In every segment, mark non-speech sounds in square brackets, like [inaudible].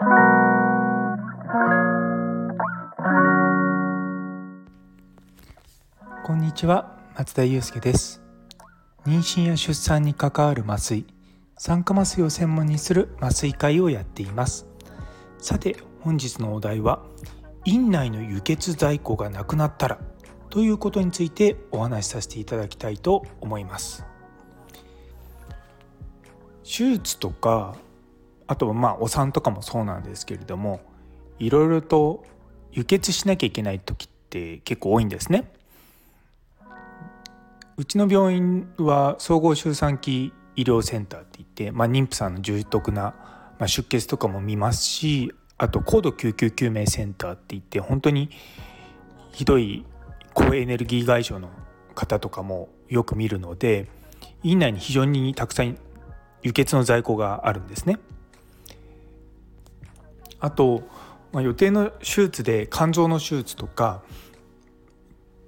こんにちは松田祐介です。妊娠や出産に関わる麻酔酸化麻酔を専門にする麻酔会をやっています。さて本日のお題は院内の輸血在庫がなくなったらということについてお話しさせていただきたいと思います。手術とかあとはまあお産とかもそうなんですけれどもいろいろと輸血しなきゃいけない時って結構多いんですねうちの病院は総合周産期医療センターって言って、まあ、妊婦さんの重篤な、ま、出血とかも見ますしあと高度救急救命センターって言って本当にひどい高エネルギー外傷の方とかもよく見るので院内に非常にたくさん輸血の在庫があるんですね。あと、まあ、予定の手術で肝臓の手術とか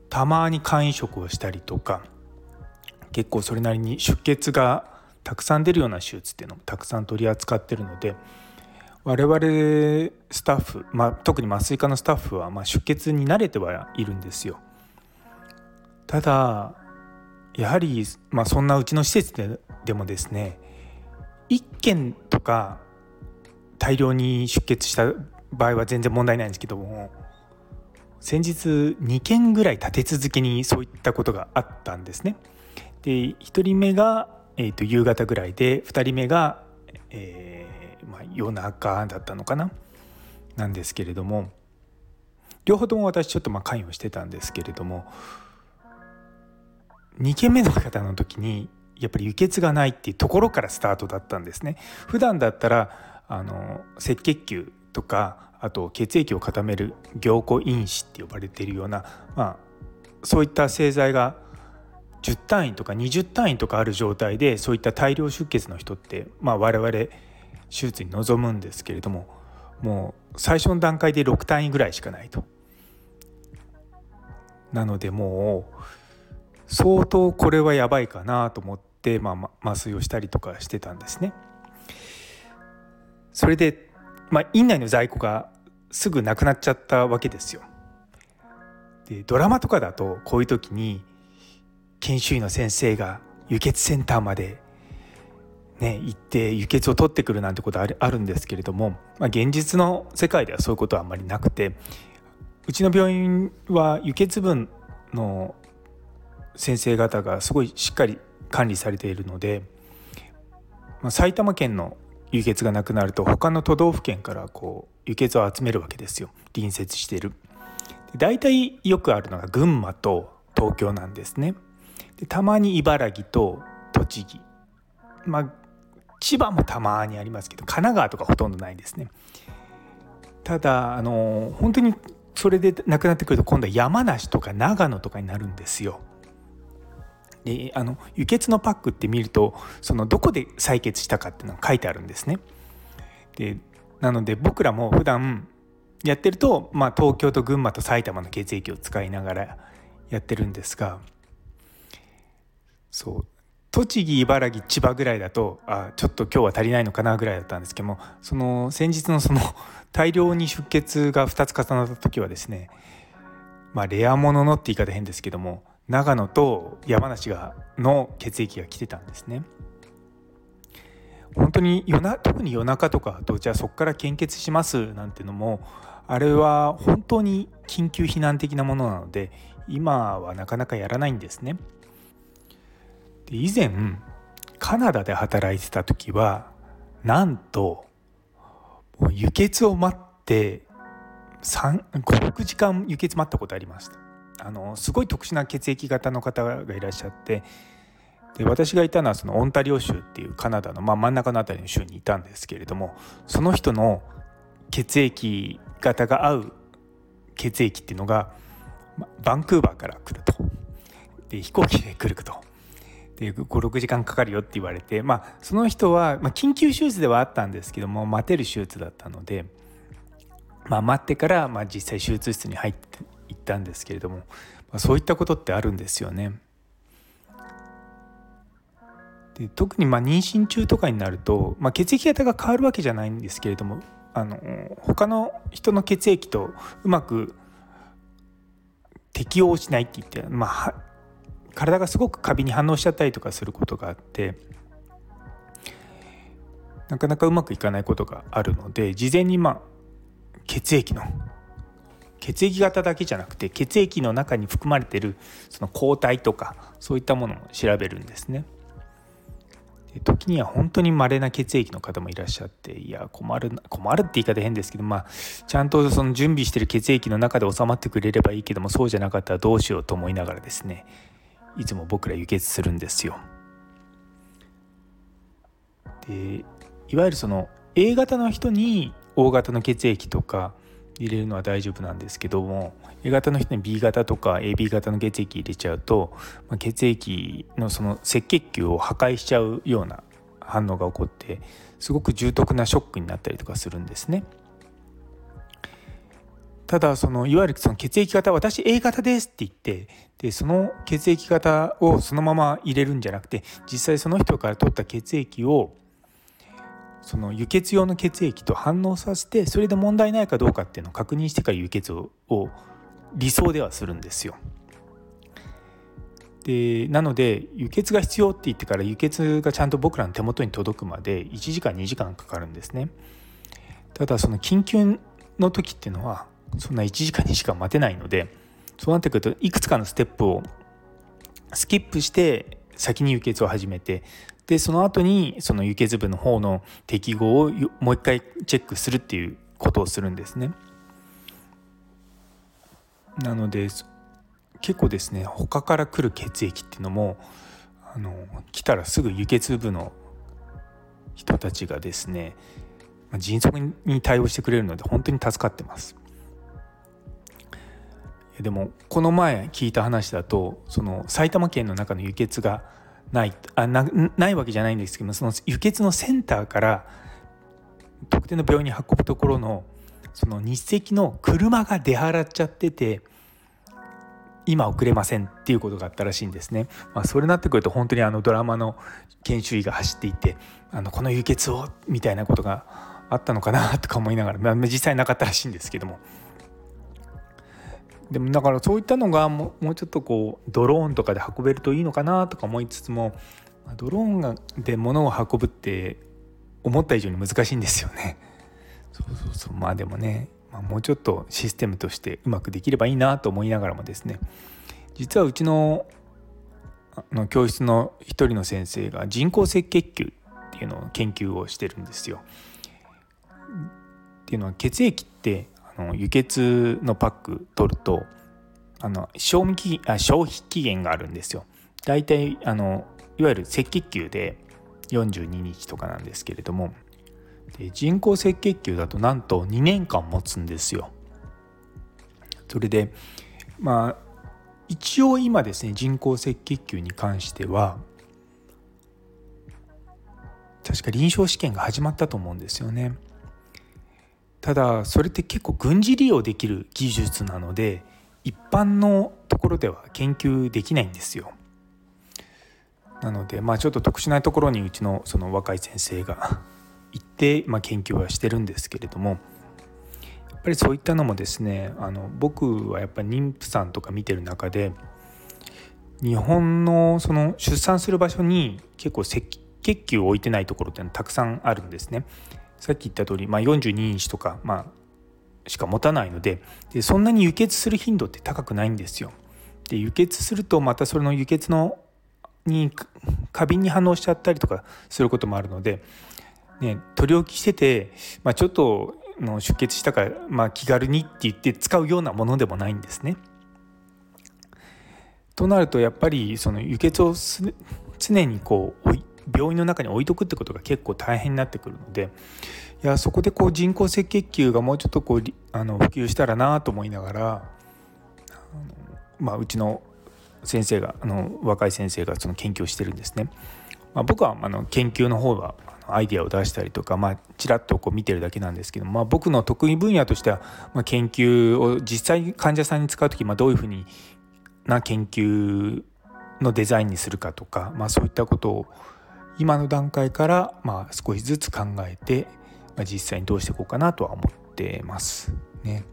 たまに肝移植をしたりとか結構それなりに出血がたくさん出るような手術っていうのもたくさん取り扱ってるので我々スタッフ、まあ、特に麻酔科のスタッフはまあ出血に慣れてはいるんですよ。ただやはり、まあ、そんなうちの施設ででもですね1件とか大量に出血した場合は全然問題ないんですけども先日2件ぐらい立て続けにそういったことがあったんですね。で1人目が、えーと、夕方ぐらいで2人目が、えーまあ、夜中だったのかな？なんですけれども両方とも私ちょっとまあ関与してたんですけれども2件目の方の時にやっぱり輸血がないっていうところからスタートだったんですね。普段だったらあの赤血球とかあと血液を固める凝固因子って呼ばれているような、まあ、そういった製剤が10単位とか20単位とかある状態でそういった大量出血の人って、まあ、我々手術に臨むんですけれどももう最初の段階で6単位ぐらいしかないと。なのでもう相当これはやばいかなと思って、まあ、麻酔をしたりとかしてたんですね。それで、まあ、院内の在庫がすぐなくなっちゃったわけですよ。でドラマとかだとこういう時に研修医の先生が輸血センターまで、ね、行って輸血を取ってくるなんてことあるあるんですけれども、まあ、現実の世界ではそういうことはあんまりなくてうちの病院は輸血分の先生方がすごいしっかり管理されているので、まあ、埼玉県の輸血がなくなると他の都道府県からこう輸血を集めるわけですよ隣接している。大体よくあるのが群馬と東京なんですね。でたまに茨城と栃木まあ千葉もたまにありますけど神奈川とかほとんどないんですね。ただあの本当にそれでなくなってくると今度は山梨とか長野とかになるんですよ。であの輸血のパックって見るとそのどこで採血したかっていうのが書いてあるんですね。でなので僕らも普段やってると、まあ、東京と群馬と埼玉の血液を使いながらやってるんですがそう栃木茨城千葉ぐらいだとあちょっと今日は足りないのかなぐらいだったんですけどもその先日のその大量に出血が2つ重なった時はですねまあレアもののって言い方変ですけども長野と山梨がの血液が来てたんですね。本当に夜な特に夜中とかとじゃあそこから献血しますなんてのもあれは本当に緊急避難的なものなので今はなかなかやらないんですね。で以前カナダで働いてた時はなんと輸血を待って56時間輸血待ったことありました。あのすごい特殊な血液型の方がいらっしゃってで私がいたのはそのオンタリオ州っていうカナダの、まあ、真ん中の辺りの州にいたんですけれどもその人の血液型が合う血液っていうのがバンクーバーから来ると。で飛行機で来ると。56時間かかるよって言われて、まあ、その人は、まあ、緊急手術ではあったんですけども待てる手術だったので、まあ、待ってから、まあ、実際手術室に入って行ったんですけれども、まあ、そういったことってあるんですよね。で特にま妊娠中とかになると、まあ、血液型が変わるわけじゃないんですけれどもあの他の人の血液とうまく適応しないって言って、まあ、体がすごくカビに反応しちゃったりとかすることがあってなかなかうまくいかないことがあるので事前にまあ血液の血液型だけじゃなくて血液の中に含まれてるその抗体とかそういったものも調べるんですね。時には本当に稀な血液の方もいらっしゃっていや困る困るって言い方変ですけどまあちゃんとその準備してる血液の中で収まってくれればいいけどもそうじゃなかったらどうしようと思いながらですねいつも僕ら輸血するんですよ。でいわゆるその A 型の人に O 型の血液とか入れるのは大丈夫なんですけども A 型の人に B 型とか AB 型の血液入れちゃうと、まあ、血液のその赤血球を破壊しちゃうような反応が起こってすごく重篤なショックになったりとかするんですね。ただそのいわゆるその血液型私 A 型ですって言ってでその血液型をそのまま入れるんじゃなくて実際その人から取った血液をその輸血用の血液と反応させてそれで問題ないかどうかっていうのを確認してから輸血を理想ではするんですよ。でなので輸血が必要って言ってから輸血がちゃんと僕らの手元に届くまで1時間2時間かかるんですね。ただその緊急の時っていうのはそんな1時間2時間待てないのでそうなってくるといくつかのステップをスキップして先に輸血を始めてでその後にその輸血部の方の適合をもう一回チェックするっていうことをするんですね。なので結構ですね他から来る血液っていうのもあの来たらすぐ輸血部の人たちがですね迅速に対応してくれるので本当に助かってます。でもこの前聞いた話だとその埼玉県の中の輸血がないあなないわけじゃないんですけどその輸血のセンターから特定の病院に運ぶところのその日赤の車が出払っちゃってて今送れませんっていうことがあったらしいんですね。まあ、それになってくると本当にあのドラマの研修医が走っていてあのこの輸血をみたいなことがあったのかなとか思いながら、まあ、実際なかったらしいんですけども。でもだからそういったのがもうちょっとこうドローンとかで運べるといいのかなとか思いつつもドローンで物を運ぶって思った以上に難しいんですよね。[laughs] そうそうそうまあでもね、まあ、もうちょっとシステムとしてうまくできればいいなと思いながらもですね実はうちのの教室の一人の先生が人工赤血球っていうのを研究をしてるんですよ。っていうのは血液っての輸血のパック取るとあの賞味期あ消費期限があるんですよ。大体あのいわゆる赤血球で42日とかなんですけれどもで人工赤血球だとなんと2年間持つんですよ。それでまあ一応今ですね人工赤血球に関しては確か臨床試験が始まったと思うんですよね。ただそれって結構軍事利用できる技術なので一般のところでは研究できないんですよ。なのでまあちょっと特殊なところにうちのその若い先生が [laughs] 行って、まあ、研究はしてるんですけれどもやっぱりそういったのもですねあの僕はやっぱり妊婦さんとか見てる中で日本のその出産する場所に結構赤血球を置いてないところっていうのはたくさんあるんですね。さっき言った通り、まあ、42日とか、まあ、しか持たないのででそんなに輸血する頻度って高くないんですよ。で輸血するとまたそれの輸血のに過敏に反応しちゃったりとかすることもあるので、ね、取り置きしてて、まあ、ちょっとの出血したから、まあ、気軽にって言って使うようなものでもないんですね。となるとやっぱりその輸血を常にこう置い病院の中に置いとくってことが結構大変になってくるのでいやそこでこう人工赤血球がもうちょっとこうあの普及したらなと思いながらまあ、うちの先生があの若い先生がその研究をしてるんですね。まあ、僕はあの研究の方はアイデアを出したりとか、まあ、ちらっとこう見てるだけなんですけど、まあ、僕の得意分野としては、まあ、研究を実際患者さんに使う時、まあ、どういうふうにな研究のデザインにするかとか、まあ、そういったことを今の段階からまあ少しずつ考えてまあ、実際にどうしていこうかなとは思ってますね。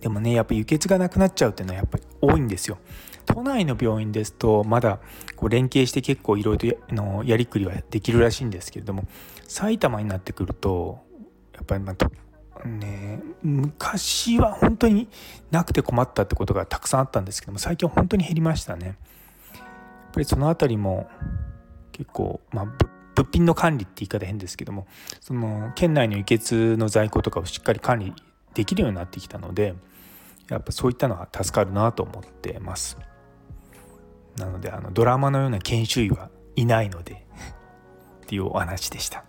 でもねやっぱ輸血がなくなっちゃうっていうのはやっぱり多いんですよ。都内の病院ですとまだこう連携して結構いろいろのやりくりはできるらしいんですけれども埼玉になってくるとやっぱりまあね昔は本当になくて困ったってことがたくさんあったんですけども最近は本当に減りましたね。やっぱりその辺りも結構まあ物品の管理って言い方変ですけどもその県内の輸血の在庫とかをしっかり管理できるようになってきたのでやっぱそういったのは助かるなと思ってます。なのであのドラマのような研修医はいないのでっていうお話でした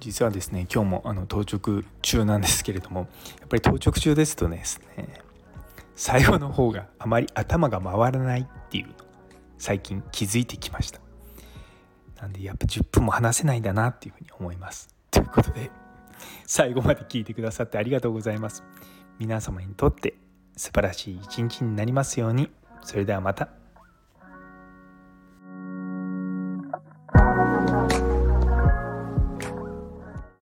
実はですね今日もあの当直中なんですけれどもやっぱり当直中ですとですね最後の方があまり頭が回らないっていう最近気づいてきました。なんでやっぱ10分も話せないんだなっていうふうに思います。ということで最後まで聞いてくださってありがとうございます。皆様にとって素晴らしい一日になりますように。それではまた。